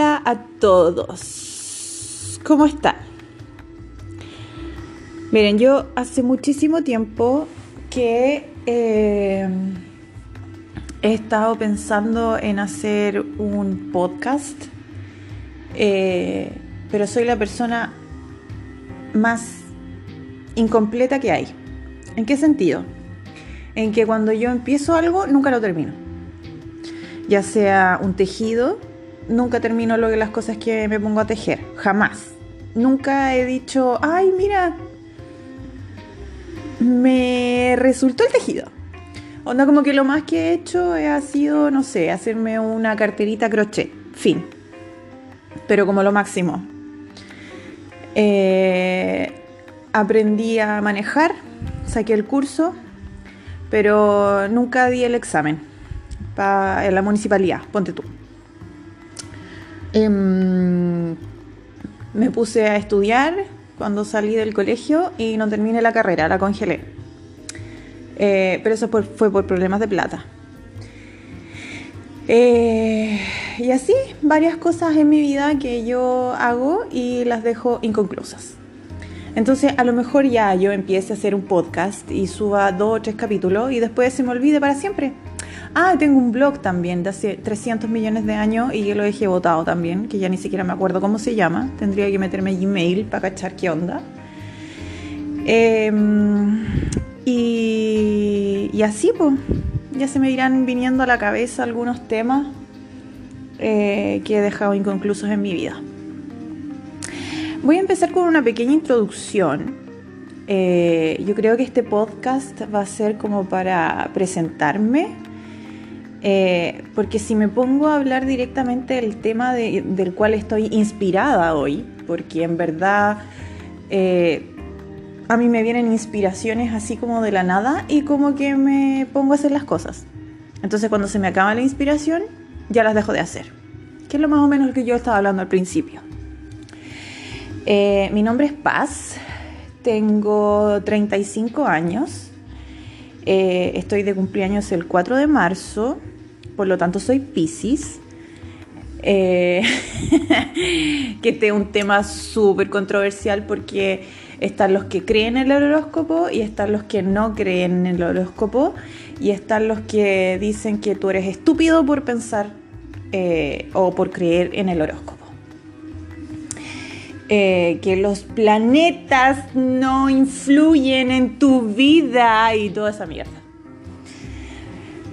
Hola a todos. ¿Cómo están? Miren, yo hace muchísimo tiempo que eh, he estado pensando en hacer un podcast, eh, pero soy la persona más incompleta que hay. ¿En qué sentido? En que cuando yo empiezo algo, nunca lo termino. Ya sea un tejido, nunca termino lo las cosas que me pongo a tejer, jamás. Nunca he dicho, ay, mira, me resultó el tejido. Onda como que lo más que he hecho ha sido, no sé, hacerme una carterita crochet, fin. Pero como lo máximo. Eh, aprendí a manejar, saqué el curso, pero nunca di el examen en la municipalidad, ponte tú. Em, me puse a estudiar cuando salí del colegio y no terminé la carrera, la congelé. Eh, pero eso fue por problemas de plata. Eh, y así, varias cosas en mi vida que yo hago y las dejo inconclusas. Entonces, a lo mejor ya yo empiece a hacer un podcast y suba dos o tres capítulos y después se me olvide para siempre. Ah, tengo un blog también de hace 300 millones de años y yo lo dejé votado también, que ya ni siquiera me acuerdo cómo se llama. Tendría que meterme Gmail para cachar qué onda. Em, y, así, pues, ya se me irán viniendo a la cabeza algunos temas eh, que he dejado inconclusos en mi vida. Voy a empezar con una pequeña introducción. Eh, yo creo que este podcast va a ser como para presentarme eh, porque si me pongo a hablar directamente del tema del cual estoy inspirada hoy, porque en verdad eh, a mí me vienen inspiraciones así como de la nada y como que me pongo a hacer las cosas. Entonces cuando se me acaba la inspiración, ya las dejo de hacer. Que es lo más o menos que yo estaba hablando al principio. Eh, mi nombre es Paz, tengo 35 años. estoy de cumpleaños el 4 de marzo por lo tanto soy Pisces. Eh, que este es un tema súper controversial porque están los que creen en el horóscopo y están los que no creen en el horóscopo y están los que dicen que tú eres estúpido por pensar eh, o por creer en el horóscopo. Eh, que los planetas no influyen en tu vida y toda esa mierda.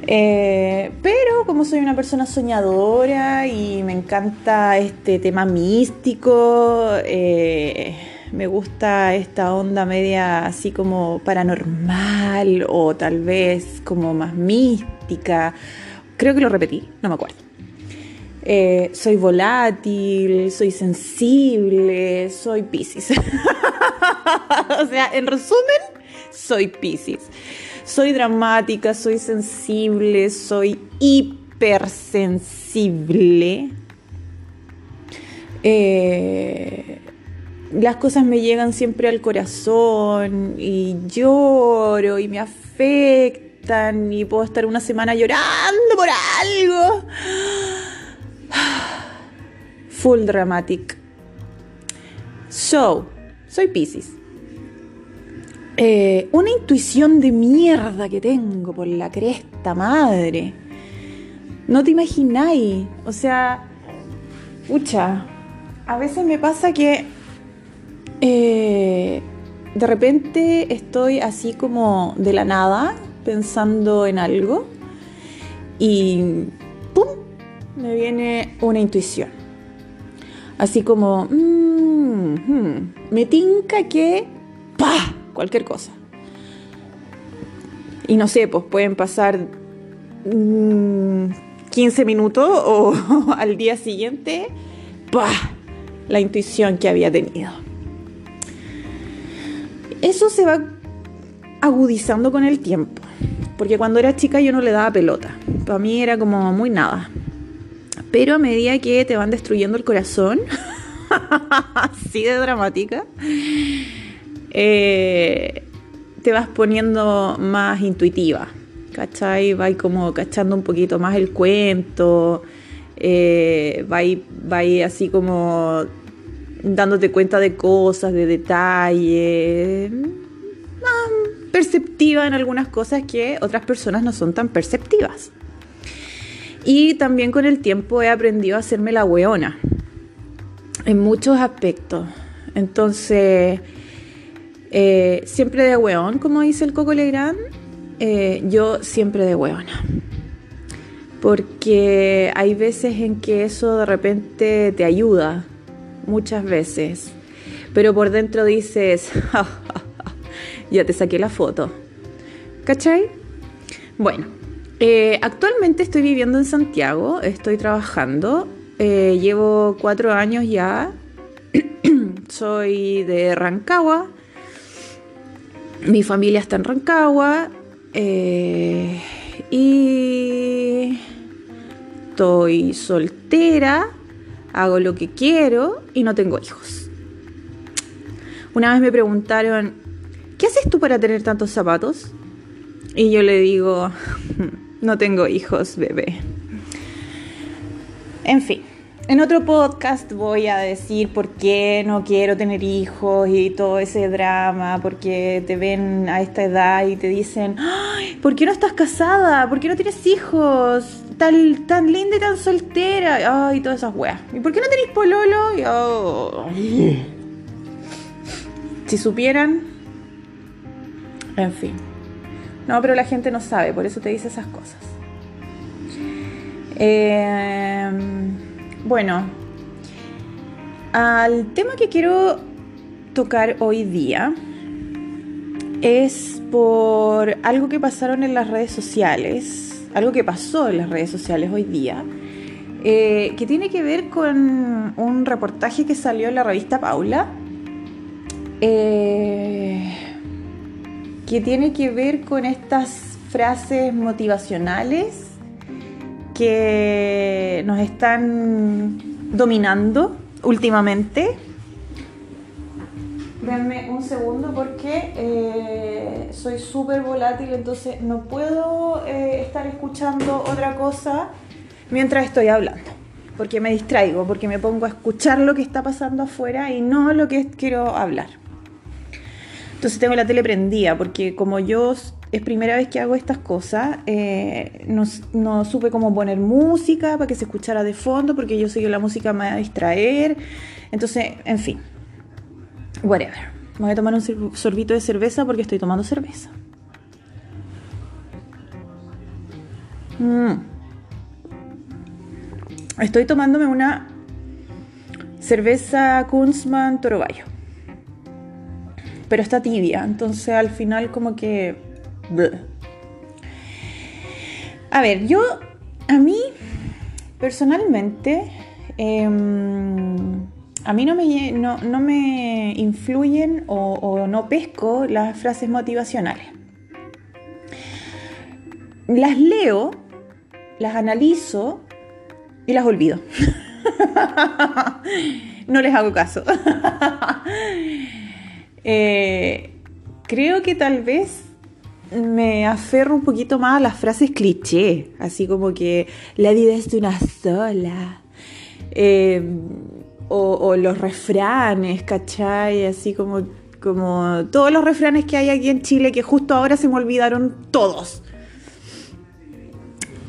Eh, pero como soy una persona soñadora y me encanta este tema místico, eh, me gusta esta onda media así como paranormal o tal vez como más mística. Creo que lo repetí, no me acuerdo. Eh, soy volátil, soy sensible, soy Pisces. o sea, en resumen, soy Pisces. Soy dramática, soy sensible, soy hipersensible. Eh, las cosas me llegan siempre al corazón y lloro y me afectan y puedo estar una semana llorando por algo. Full dramatic. So, soy Pisces. Eh, una intuición de mierda que tengo por la cresta madre. No te imagináis. O sea, pucha, a veces me pasa que eh, de repente estoy así como de la nada pensando en algo y ¡pum! me viene una intuición. Así como, mmm, me tinca que, ¡pah! Cualquier cosa. Y no sé, pues pueden pasar 15 mm, minutos o al día siguiente, ¡pah! la intuición que había tenido. Eso se va agudizando con el tiempo, porque cuando era chica yo no le daba pelota, para mí era como muy nada. Pero a medida que te van destruyendo el corazón, así de dramática, eh, te vas poniendo más intuitiva, ¿cachai? Vas como cachando un poquito más el cuento, eh, va, va así como dándote cuenta de cosas, de detalles, perceptiva en algunas cosas que otras personas no son tan perceptivas. Y también con el tiempo he aprendido a hacerme la weona en muchos aspectos. Entonces, eh, siempre de weón, como dice el Coco Legrand, eh, yo siempre de weona. Porque hay veces en que eso de repente te ayuda, muchas veces. Pero por dentro dices, ya te saqué la foto. ¿Cachai? Bueno, eh, actualmente estoy viviendo en Santiago, estoy trabajando, llevo cuatro años ya, soy de Rancagua, mi familia está en Rancagua eh, y estoy soltera, hago lo que quiero y no tengo hijos. Una vez me preguntaron, ¿qué haces tú para tener tantos zapatos? Y yo le digo, no tengo hijos, bebé. En fin, en otro podcast voy a decir por qué no quiero tener hijos y todo ese drama, porque te ven a esta edad y te dicen, Ay, ¿por qué no estás casada? ¿Por qué no tienes hijos? Tan, tan linda y tan soltera. Ay, todas esas weas. ¿Y por qué no tenéis pololo? Y, oh. Si supieran. En fin. No, pero la gente no sabe, por eso te dice esas cosas. Eh, bueno, al tema que quiero tocar hoy día es por algo que pasaron en las redes sociales, algo que pasó en las redes sociales hoy día, eh, que tiene que ver con un reportaje que salió en la revista Paula. Eh, que tiene que ver con estas frases motivacionales que nos están dominando últimamente. Denme un segundo porque eh, soy súper volátil, entonces no puedo eh, estar escuchando otra cosa mientras estoy hablando, porque me distraigo, porque me pongo a escuchar lo que está pasando afuera y no lo que quiero hablar. Entonces tengo la tele prendida porque como yo es primera vez que hago estas cosas, eh, no, supe cómo poner música para que se escuchara de fondo porque yo sé que la música me va a distraer. Entonces, en fin, whatever. Me voy a tomar un sorbito de cerveza porque estoy tomando cerveza. Mm. Estoy tomándome una cerveza Kunzman Torobayo pero está tibia, entonces al final como que... A ver, yo, a mí, personalmente, em, a mí no me, no, me influyen o, o no pesco las frases motivacionales. Las leo, las analizo y las olvido. no les hago caso. Eh, creo que tal vez me aferro un poquito más a las frases cliché, así como que la vida es una sola. Eh, o, los refranes, ¿cachai? Así como, como todos los refranes que hay aquí en Chile que justo ahora se me olvidaron todos.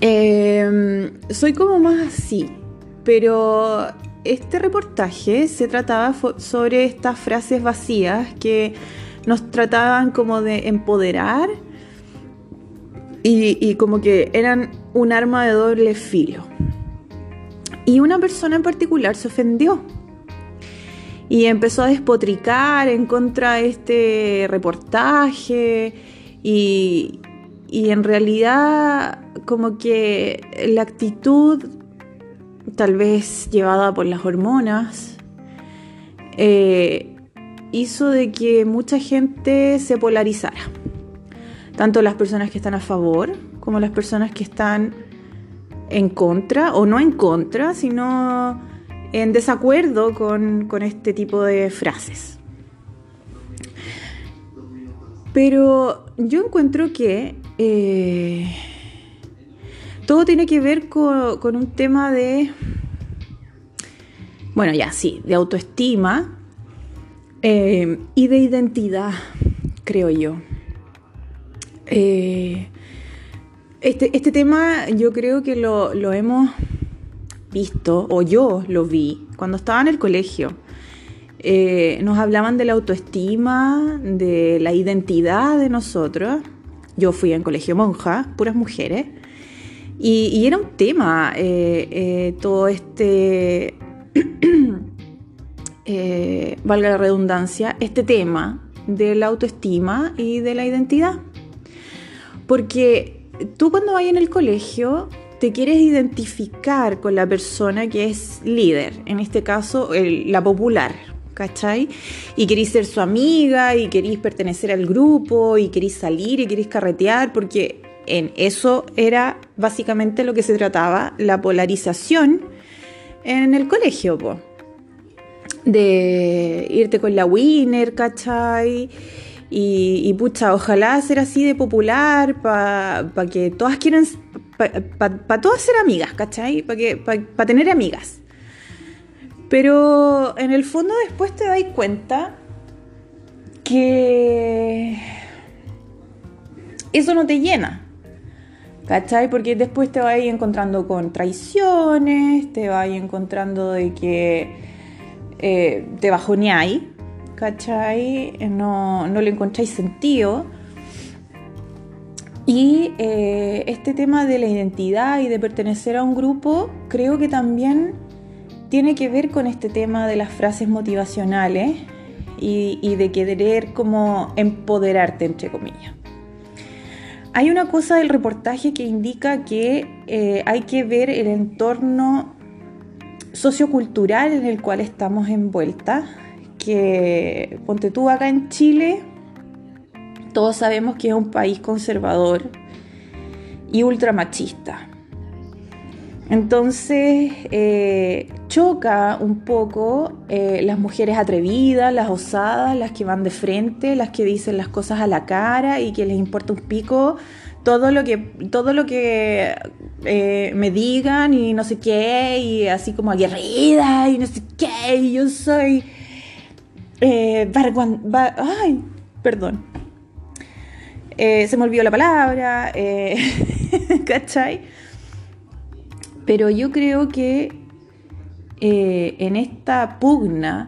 Eh, soy como más así, pero este reportaje se trataba sobre estas frases vacías que nos trataban como de empoderar y, como que eran un arma de doble filo. Y una persona en particular se ofendió y empezó a despotricar en contra de este reportaje y, y en realidad como que la actitud tal vez llevada por las hormonas, eh, hizo de que mucha gente se polarizara. Tanto las personas que están a favor como las personas que están en contra, o no en contra, sino en desacuerdo con, este tipo de frases. Pero yo encuentro que eh, todo tiene que ver con, un tema de, bueno, ya sí, de autoestima eh, y de identidad, creo yo. Eh, este, este, tema yo creo que lo, hemos visto, o yo lo vi, cuando estaba en el colegio. Eh, nos hablaban de la autoestima, de la identidad de nosotros. Yo fui en colegio monja, puras mujeres. Y, era un tema eh, eh, todo este, valga la redundancia, este tema de la autoestima y de la identidad. Porque tú cuando vas en el colegio te quieres identificar con la persona que es líder, en este caso la popular, ¿cachai? Y queréis ser su amiga y queréis pertenecer al grupo y queréis salir y queréis carretear porque en eso era básicamente lo que se trataba, la polarización en el colegio, de irte con la winner, ¿cachai? Y, pucha, ojalá ser así de popular para que todas quieran, para todas ser amigas, ¿cachai? Para tener amigas. Pero en el fondo después te das cuenta que eso no te llena. ¿Cachai? Porque después te vas encontrando con traiciones, te vas encontrando de que eh, te bajoneáis, ¿cachai? No, no le encontráis sentido. Y eh, este tema de la identidad y de pertenecer a un grupo, creo que también tiene que ver con este tema de las frases motivacionales y, de querer como empoderarte, entre comillas. Hay una cosa del reportaje que indica que eh, hay que ver el entorno sociocultural en el cual estamos envueltas, que ponte tú acá en Chile, todos sabemos que es un país conservador y ultramachista. Entonces eh, choca un poco eh, las mujeres atrevidas, las osadas, las que van de frente, las que dicen las cosas a la cara y que les importa un pico todo lo que, todo lo que eh, me digan y no sé qué, y así como aguerrida y no sé qué, y yo soy... ay, perdón. se me olvidó la palabra, ¿cachai? Pero yo creo que eh, en esta pugna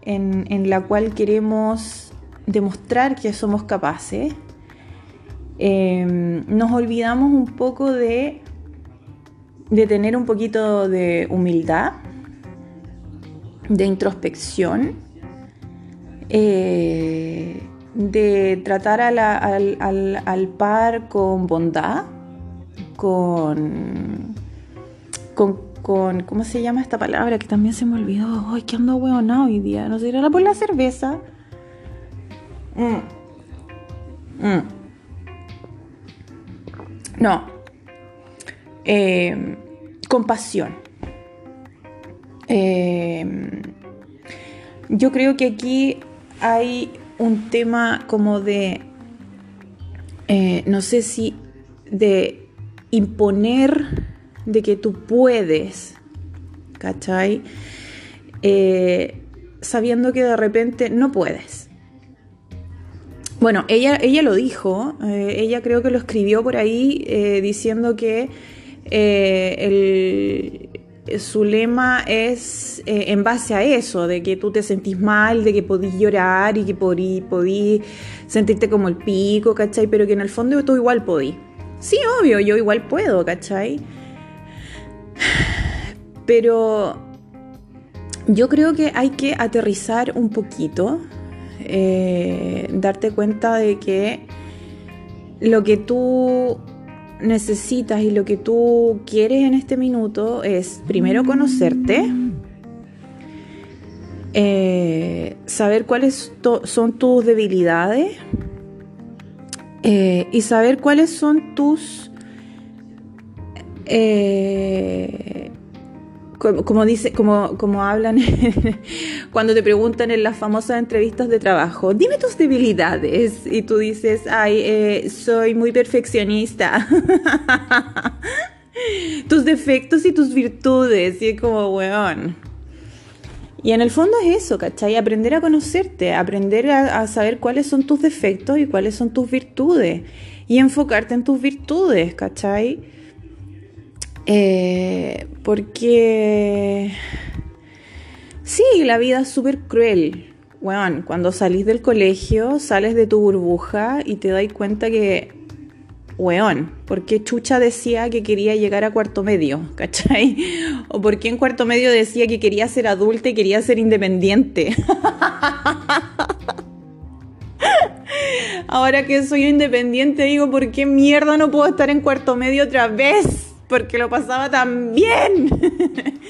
en, la cual queremos demostrar que somos capaces, em, nos olvidamos un poco de, de tener un poquito de humildad, de introspección, eh, de tratar al par con bondad, con con, ¿cómo se llama esta palabra? Que también se me olvidó. Ay, que ando hueonado hoy día. ¿No será por la cerveza? Mm. Mm. No. Eh, compasión. Eh, yo creo que aquí hay un tema como de, eh, no sé si de imponer de que tú puedes, ¿cachai? Eh, sabiendo que de repente no puedes. Bueno, ella, ella lo dijo, eh, ella creo que lo escribió por ahí diciendo que su lema es en base a eso, de que tú te sentís mal, de que podís llorar y que podís, podís sentirte como el pico, ¿cachai? Pero que en el fondo tú igual podís. Sí, obvio, yo igual puedo, ¿cachai? Pero yo creo que hay que aterrizar un poquito, eh, darte cuenta de que lo que tú necesitas y lo que tú quieres en este minuto es primero conocerte, eh, saber cuáles son tus debilidades eh, y saber cuáles son tus como, dice, como, como hablan cuando te preguntan en las famosas entrevistas de trabajo, dime tus debilidades. Y tú dices, ay, eh, soy muy perfeccionista. tus defectos y tus virtudes. Y es como, weón. Y en el fondo es eso, ¿cachai? Aprender a conocerte, aprender a, saber cuáles son tus defectos y cuáles son tus virtudes. Y enfocarte en tus virtudes, ¿cachai? Eh, porque... Sí, la vida es súper cruel. Bueno, cuando salís del colegio, sales de tu burbuja y te das cuenta que weón, ¿por qué Chucha decía que quería llegar a cuarto medio? ¿Cachai? O por qué en cuarto medio decía que quería ser adulta y quería ser independiente. Ahora que soy independiente digo, ¿por qué mierda no puedo estar en cuarto medio otra vez? Porque lo pasaba tan bien.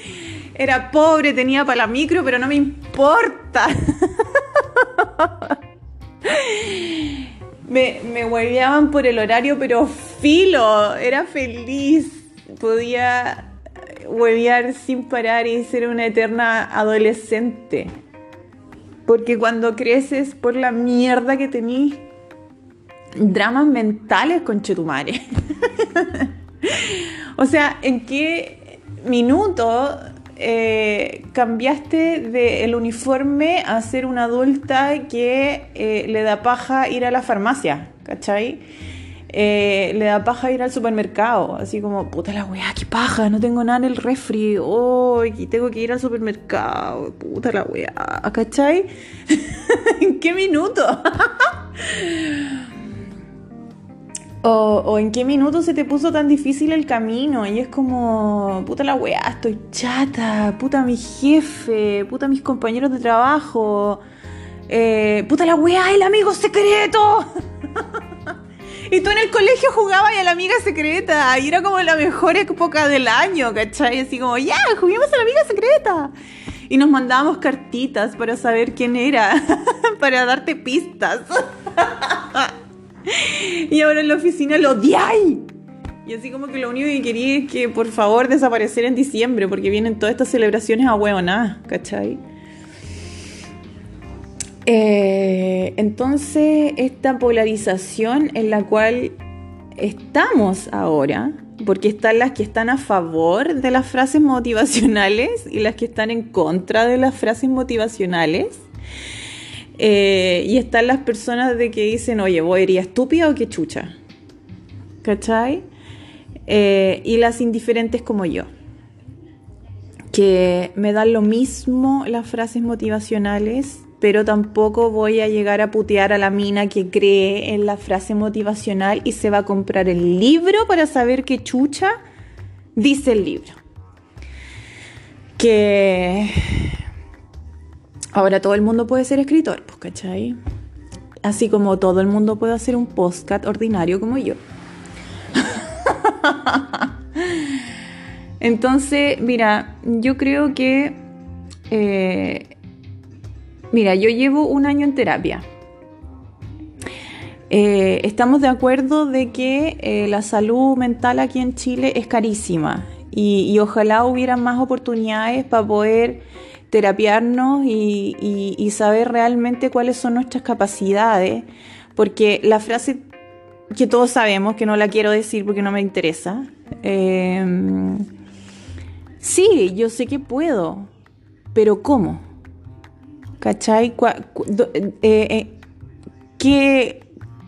Era pobre, tenía para la micro, pero no me importa. me, me hueveaban por el horario, pero filo, era feliz. Podía huevear sin parar y ser una eterna adolescente. Porque cuando creces por la mierda que tenís, dramas mentales con Chetumare. o sea, ¿en qué minuto eh, cambiaste del uniforme a ser una adulta que eh, le da paja ir a la farmacia, ¿cachai? Eh, le da paja ir al supermercado, así como, puta la weá, qué paja, no tengo nada en el refri, oh, tengo que ir al supermercado, puta la weá, ¿cachai? ¿En qué minuto? O, en qué minuto se te puso tan difícil el camino y es como, puta la weá, estoy chata, puta mi jefe, puta mis compañeros de trabajo, eh, puta la weá, el amigo secreto. y tú en el colegio jugabas a la amiga secreta y era como la mejor época del año, ¿cachai? Así como, ya, juguemos a la amiga secreta. Y nos mandábamos cartitas para saber quién era, para darte pistas. y ahora en la oficina lo odiáis. Y así como que lo único que quería es que por favor desapareciera en diciembre, porque vienen todas estas celebraciones a huevoná, ¿cachai? Eh, entonces, esta polarización en la cual estamos ahora, porque están las que están a favor de las frases motivacionales y las que están en contra de las frases motivacionales, eh, y están las personas de que dicen, oye, ¿vos eres estúpida o qué chucha? ¿Cachai? Eh, y las indiferentes como yo, que me dan lo mismo las frases motivacionales, pero tampoco voy a llegar a putear a la mina que cree en la frase motivacional y se va a comprar el libro para saber qué chucha dice el libro. Que Ahora todo el mundo puede ser escritor, pues, ¿cachai? Así como todo el mundo puede hacer un postcat ordinario como yo. Entonces, mira, yo creo que... Eh, mira, yo llevo un año en terapia. Eh, estamos de acuerdo de que eh, la salud mental aquí en Chile es carísima y, y ojalá hubiera más oportunidades para poder terapiarnos y, saber realmente cuáles son nuestras capacidades, porque la frase que todos sabemos, que no la quiero decir porque no me interesa, em, sí, yo sé que puedo, pero ¿cómo? ¿Cachai? Eh, eh,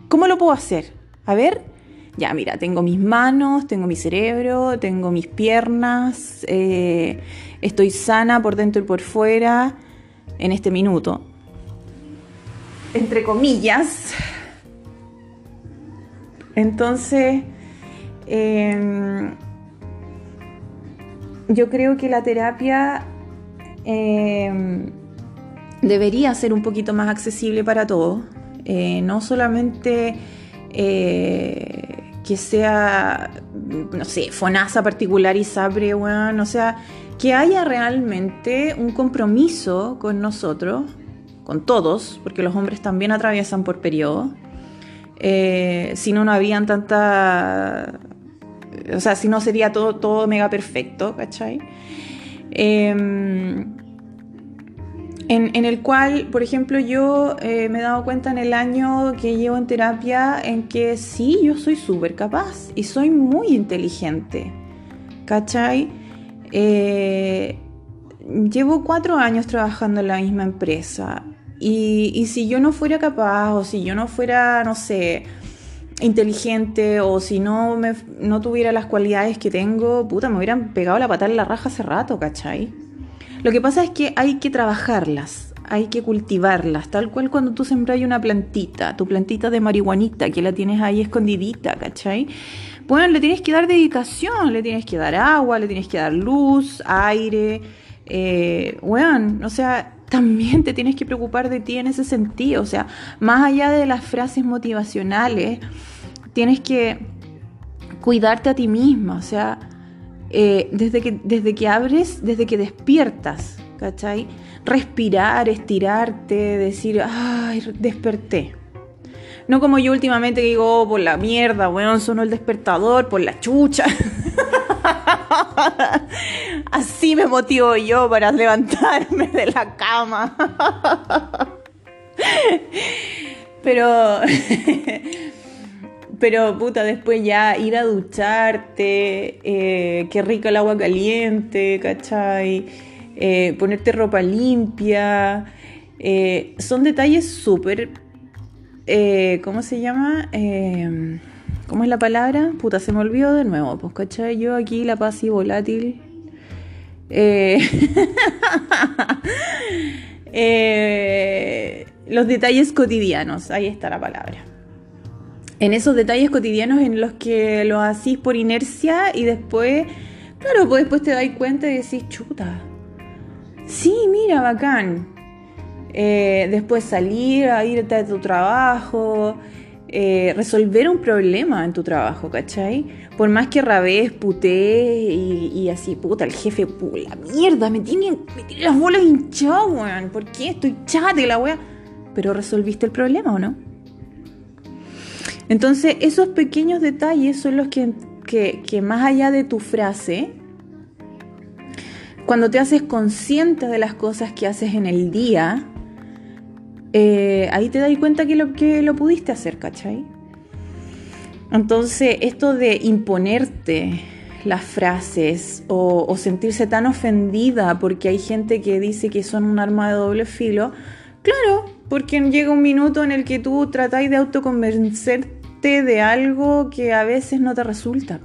¿Cómo lo puedo hacer? A ver, ya, mira, tengo mis manos, tengo mi cerebro, tengo mis piernas, eh, estoy sana por dentro y por fuera en este minuto. Entre comillas. Entonces, em, yo creo que la terapia em, debería ser un poquito más accesible para todos. Eh, no solamente eh, que sea, no sé, FONASA particular y SAPRE, bueno, o sea, que haya realmente un compromiso con nosotros, con todos, porque los hombres también atraviesan por periodos. Eh, si no, no habían tanta. O sea, si no sería todo, todo mega perfecto, ¿cachai? Em, en, el cual, por ejemplo, yo eh, me he dado cuenta en el año que llevo en terapia en que sí, yo soy súper capaz y soy muy inteligente. ¿cachai? Eh, llevo cuatro años trabajando en la misma empresa y, y si yo no fuera capaz o si yo no fuera, no sé, inteligente o si no, me, no tuviera las cualidades que tengo, puta, me hubieran pegado la patada en la raja hace rato, ¿cachai? Lo que pasa es que hay que trabajarlas, hay que cultivarlas, tal cual cuando tú sembras una plantita, tu plantita de marihuanita que la tienes ahí escondidita, ¿cachai? Bueno, le tienes que dar dedicación, le tienes que dar agua, le tienes que dar luz, aire, eh, bueno, o sea, también te tienes que preocupar de ti en ese sentido. O sea, más allá de las frases motivacionales, tienes que cuidarte a ti misma. O sea, eh, desde, que, desde que abres, desde que despiertas, ¿cachai? Respirar, estirarte, decir, ay, desperté. No como yo últimamente que digo, oh, por la mierda, weón, sonó el despertador, por la chucha. Así me motivo yo para levantarme de la cama. Pero, pero puta, después ya ir a ducharte, eh, qué rico el agua caliente, ¿cachai? Eh, ponerte ropa limpia. Eh, son detalles súper, ¿cómo se llama? ¿Cómo es la palabra? Puta, se me olvidó de nuevo, pues, ¿cachai? Yo aquí la paz y volátil. Eh, eh, los detalles cotidianos, ahí está la palabra. En esos detalles cotidianos en los que lo hacís por inercia y después, claro, pues después te dais cuenta y decís, chuta. Sí, mira, bacán. Eh, después salir a irte a tu trabajo, eh, resolver un problema en tu trabajo, ¿cachai? Por más que rabés, puté y, así, puta, el jefe, la mierda, me tiene, me las bolas hinchadas, weón. ¿Por qué? Estoy chate la weá. Pero resolviste el problema, ¿o no? Entonces, esos pequeños detalles son los que, que más allá de tu frase, cuando te haces consciente de las cosas que haces en el día, eh, ahí te das cuenta que lo, que lo pudiste hacer, ¿cachai? Entonces, esto de imponerte las frases o, sentirse tan ofendida porque hay gente que dice que son un arma de doble filo, claro, porque llega un minuto en el que tú tratáis de autoconvencerte de algo que a veces no te resulta.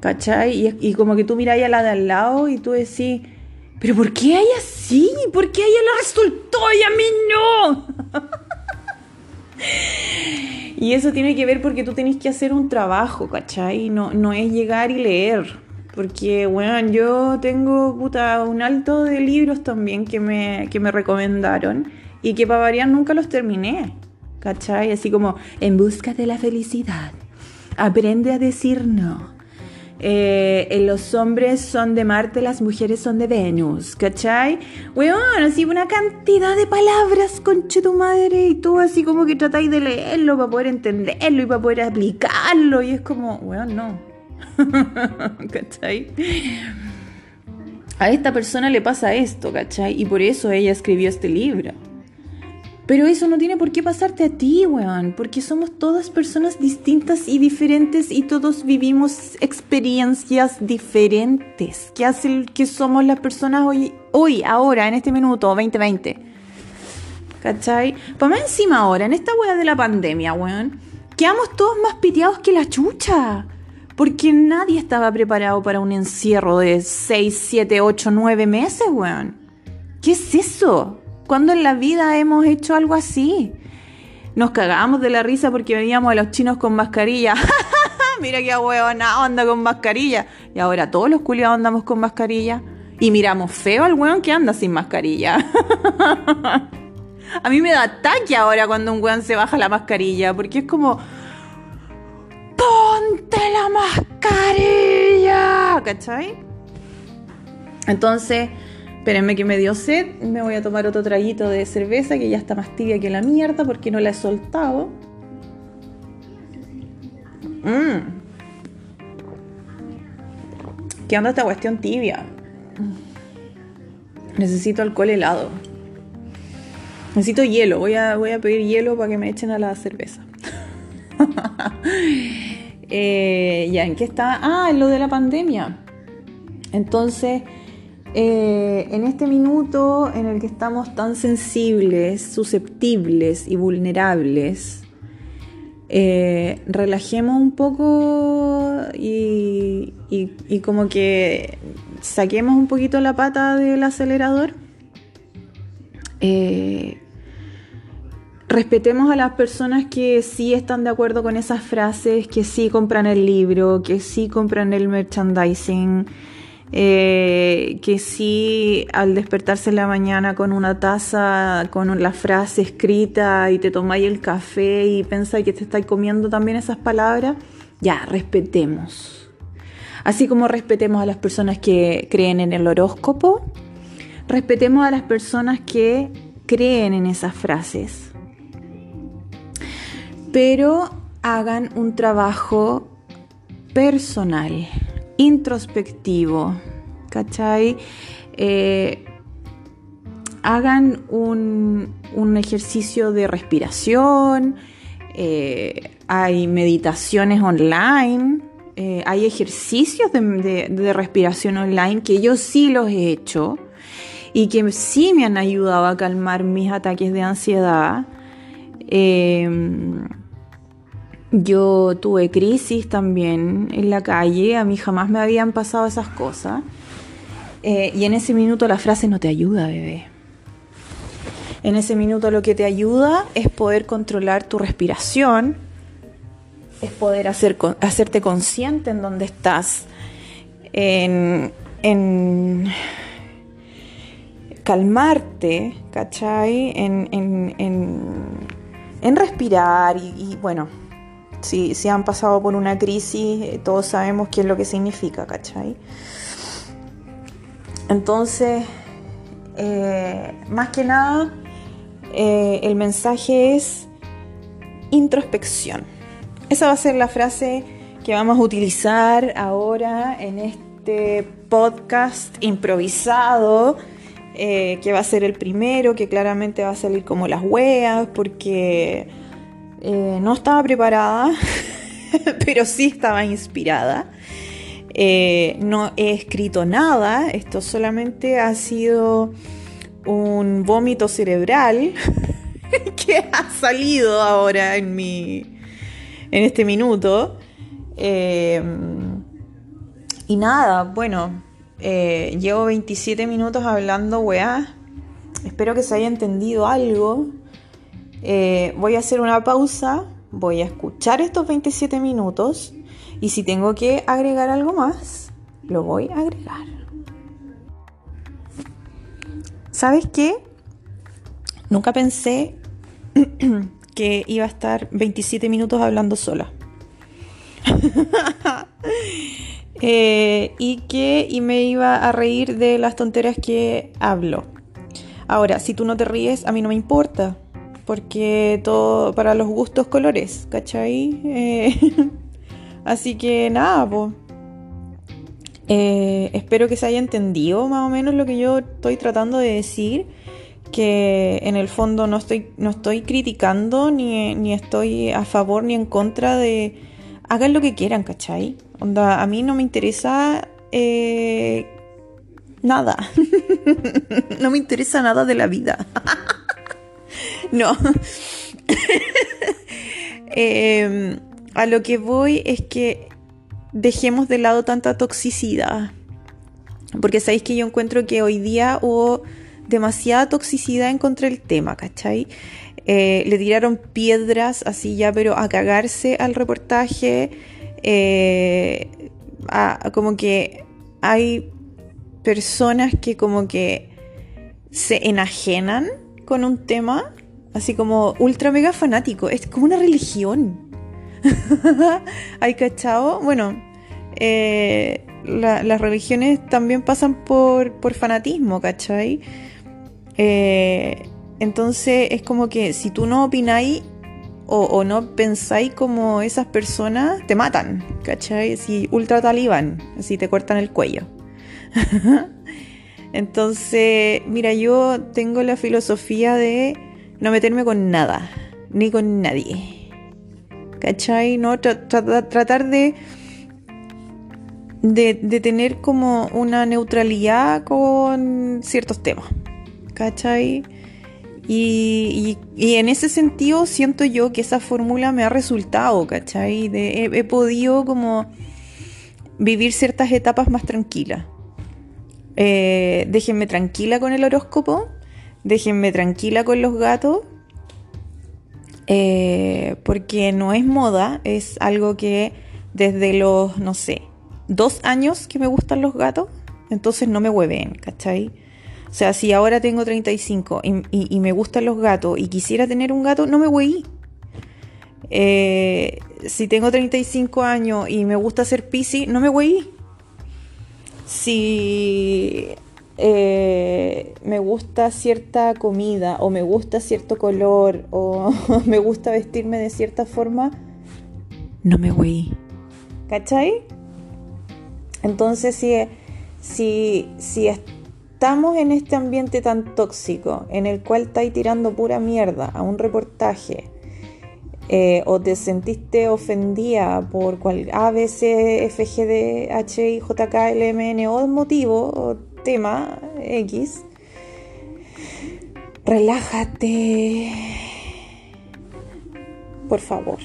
¿Cachai? Y, y como que tú miráis a la de al lado y tú decís, pero ¿por qué a ella sí? ¿Por qué a ella le resultó y a mí no? y eso tiene que ver porque tú tenés que hacer un trabajo, ¿cachai? No, no es llegar y leer. Porque, bueno, yo tengo puta, un alto de libros también que me, que me recomendaron y que para variar nunca los terminé. ¿Cachai? Así como, en busca de la felicidad. Aprende a decir no. Eh, los hombres son de Marte, las mujeres son de Venus, ¿cachai? Weón, así una cantidad de palabras, conche tu madre, y tú así como que tratáis de leerlo para poder entenderlo y para poder aplicarlo, y es como, weón, no. ¿cachai? A esta persona le pasa esto, ¿cachai? Y por eso ella escribió este libro. Pero eso no tiene por qué pasarte a ti, weón, porque somos todas personas distintas y diferentes y todos vivimos experiencias diferentes. ¿Qué hace que somos las personas hoy, hoy, ahora, en este minuto, 2020? ¿Cachai? Para más encima ahora, en esta weá de la pandemia, weón, quedamos todos más piteados que la chucha. Porque nadie estaba preparado para un encierro de 6, 7, 8, 9 meses, weón. ¿Qué es eso? ¿Cuándo en la vida hemos hecho algo así? Nos cagábamos de la risa porque veníamos a los chinos con mascarilla. Mira qué huevona anda con mascarilla. Y ahora todos los culiados andamos con mascarilla. Y miramos feo al weón que anda sin mascarilla. a mí me da ataque ahora cuando un weón se baja la mascarilla. Porque es como... ¡Ponte la mascarilla! ¿Cachai? Entonces Espérenme que me dio sed, me voy a tomar otro traguito de cerveza que ya está más tibia que la mierda porque no la he soltado. Mmm. ¿Qué onda esta cuestión tibia? Necesito alcohol helado. Necesito hielo. Voy a, voy a pedir hielo para que me echen a la cerveza. Eh, ya, ¿en qué está? Ah, en lo de la pandemia. Entonces, eh, en este minuto en el que estamos tan sensibles, susceptibles y vulnerables, eh, relajemos un poco y, como que saquemos un poquito la pata del acelerador. Eh, respetemos a las personas que sí están de acuerdo con esas frases, que sí compran el libro, que sí compran el merchandising, eh, que sí al despertarse en la mañana con una taza, con la frase escrita y te tomáis el café y pensáis que te estáis comiendo también esas palabras, ya, respetemos. Así como respetemos a las personas que creen en el horóscopo, respetemos a las personas que creen en esas frases. Pero hagan un trabajo personal introspectivo, ¿cachai? Eh, hagan un, ejercicio de respiración, eh, hay meditaciones online, eh, hay ejercicios de, respiración online que yo sí los he hecho y que sí me han ayudado a calmar mis ataques de ansiedad. Yo tuve crisis también en la calle, a mí jamás me habían pasado esas cosas. Eh, y en ese minuto la frase no te ayuda, bebé. En ese minuto lo que te ayuda es poder controlar tu respiración, es poder hacer, hacerte consciente en dónde estás, en, calmarte, ¿cachai? En, en respirar y bueno, si, han pasado por una crisis, eh, todos sabemos qué es lo que significa, ¿cachai? Entonces, eh, más que nada, eh, el mensaje es introspección. Esa va a ser la frase que vamos a utilizar ahora en este podcast improvisado, que va a ser el primero, que claramente va a salir como las weas, porque eh, no estaba preparada, pero sí estaba inspirada. Eh, no he escrito nada, esto solamente ha sido un vómito cerebral que ha salido ahora en mi en este minuto. Eh, y nada, bueno, llevo 27 minutos hablando weá. Espero que se haya entendido algo. Eh, voy a hacer una pausa, voy a escuchar estos 27 minutos y si tengo que agregar algo más, lo voy a agregar. ¿Sabes qué? Nunca pensé que iba a estar 27 minutos hablando sola. Eh, y que y me iba a reír de las tonteras que hablo. Ahora, si tú no te ríes, a mí no me importa porque todo para los gustos colores, ¿cachai? Eh, así que nada, pues. espero que se haya entendido más o menos lo que yo estoy tratando de decir. Que en el fondo no estoy, no estoy criticando ni, ni estoy a favor ni en contra de. Hagan lo que quieran, ¿cachai? A mí no me interesa eh, nada. no me interesa nada de la vida. No. Em, a lo que voy es que dejemos de lado tanta toxicidad. Porque sabéis que yo encuentro que hoy día hubo demasiada toxicidad en contra del tema, ¿cachai? Eh, le tiraron piedras así ya, pero a cagarse al reportaje. Eh, como que hay personas que como que se enajenan con un tema así como ultra mega fanático. Es como una religión. ¿Hay cachao? Bueno, eh, las religiones también pasan por, por fanatismo, ¿cachai? Eh, entonces es como que si tú no opináis o, no pensáis como esas personas, te matan, ¿cachai? Si ultra talibán, así te cortan el cuello. Entonces, mira, yo tengo la filosofía de no meterme con nada, ni con nadie. ¿cachai? ¿No? tratar de, de, tener como una neutralidad con ciertos temas, ¿cachai? Y, en ese sentido siento yo que esa fórmula me ha resultado, ¿cachai? he, podido como vivir ciertas etapas más tranquilas. Eh, déjenme tranquila con el horóscopo, déjenme tranquila con los gatos, eh, porque no es moda, es algo que desde los, no sé, dos años que me gustan los gatos, entonces no me hueven, ¿cachai? O sea, si ahora tengo 35 y, me gustan los gatos y quisiera tener un gato, no me hueí. Eh, si tengo 35 años y me gusta hacer piscis, no me hueí. Si eh, me gusta cierta comida o me gusta cierto color o me gusta vestirme de cierta forma, no me voy. ¿Cachai? Entonces, si, si, si estamos en este ambiente tan tóxico en el cual estáis tirando pura mierda a un reportaje eh, o te sentiste ofendida por cual A, B, C, F, G, D, H, I, J, K, L, M, N o motivo tema X, relájate. Por favor.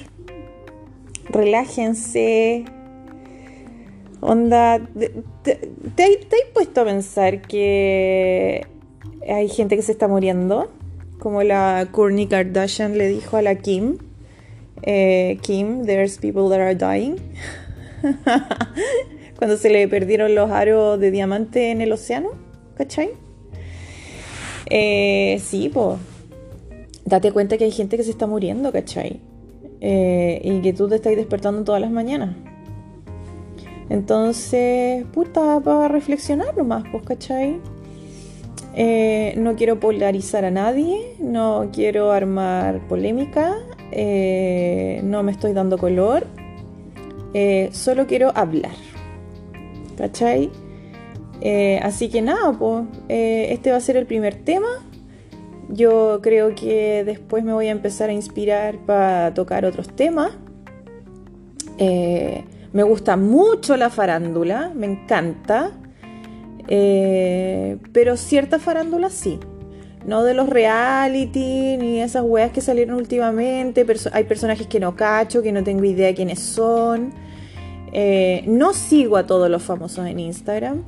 Relájense. Onda, ¿te, te, has puesto a pensar que hay gente que se está muriendo? Como la Kourtney Kardashian le dijo a la Kim. Eh, Kim, there's people that are dying. Cuando se le perdieron los aros de diamante en el océano, ¿cachai? Eh, sí, pues. Date cuenta que hay gente que se está muriendo, ¿cachai? Eh, y que tú te estás despertando todas las mañanas. Entonces, puta, para reflexionar nomás, pues, ¿cachai? Eh, no quiero polarizar a nadie, no quiero armar polémica, eh, no me estoy dando color, solo quiero hablar. ¿Cachai? así que nada, pues este va a ser el primer tema. Yo creo que después me voy a empezar a inspirar para tocar otros temas. me gusta mucho la farándula, me encanta. Eh, pero ciertas farándulas sí. No de los reality ni esas weas que salieron últimamente. hay personajes que no cacho, que no tengo idea quiénes son. Eh, no sigo a todos los famosos en Instagram.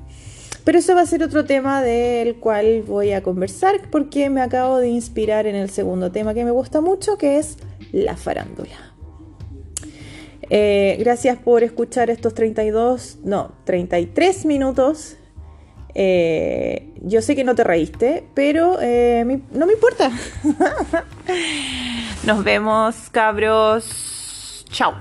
Pero eso va a ser otro tema del cual voy a conversar porque me acabo de inspirar en el segundo tema que me gusta mucho, que es la farándula. Eh, gracias por escuchar estos 32, no, 33 minutos eh, yo sé que no te reíste, pero no me importa. Nos vemos, cabros. Chao.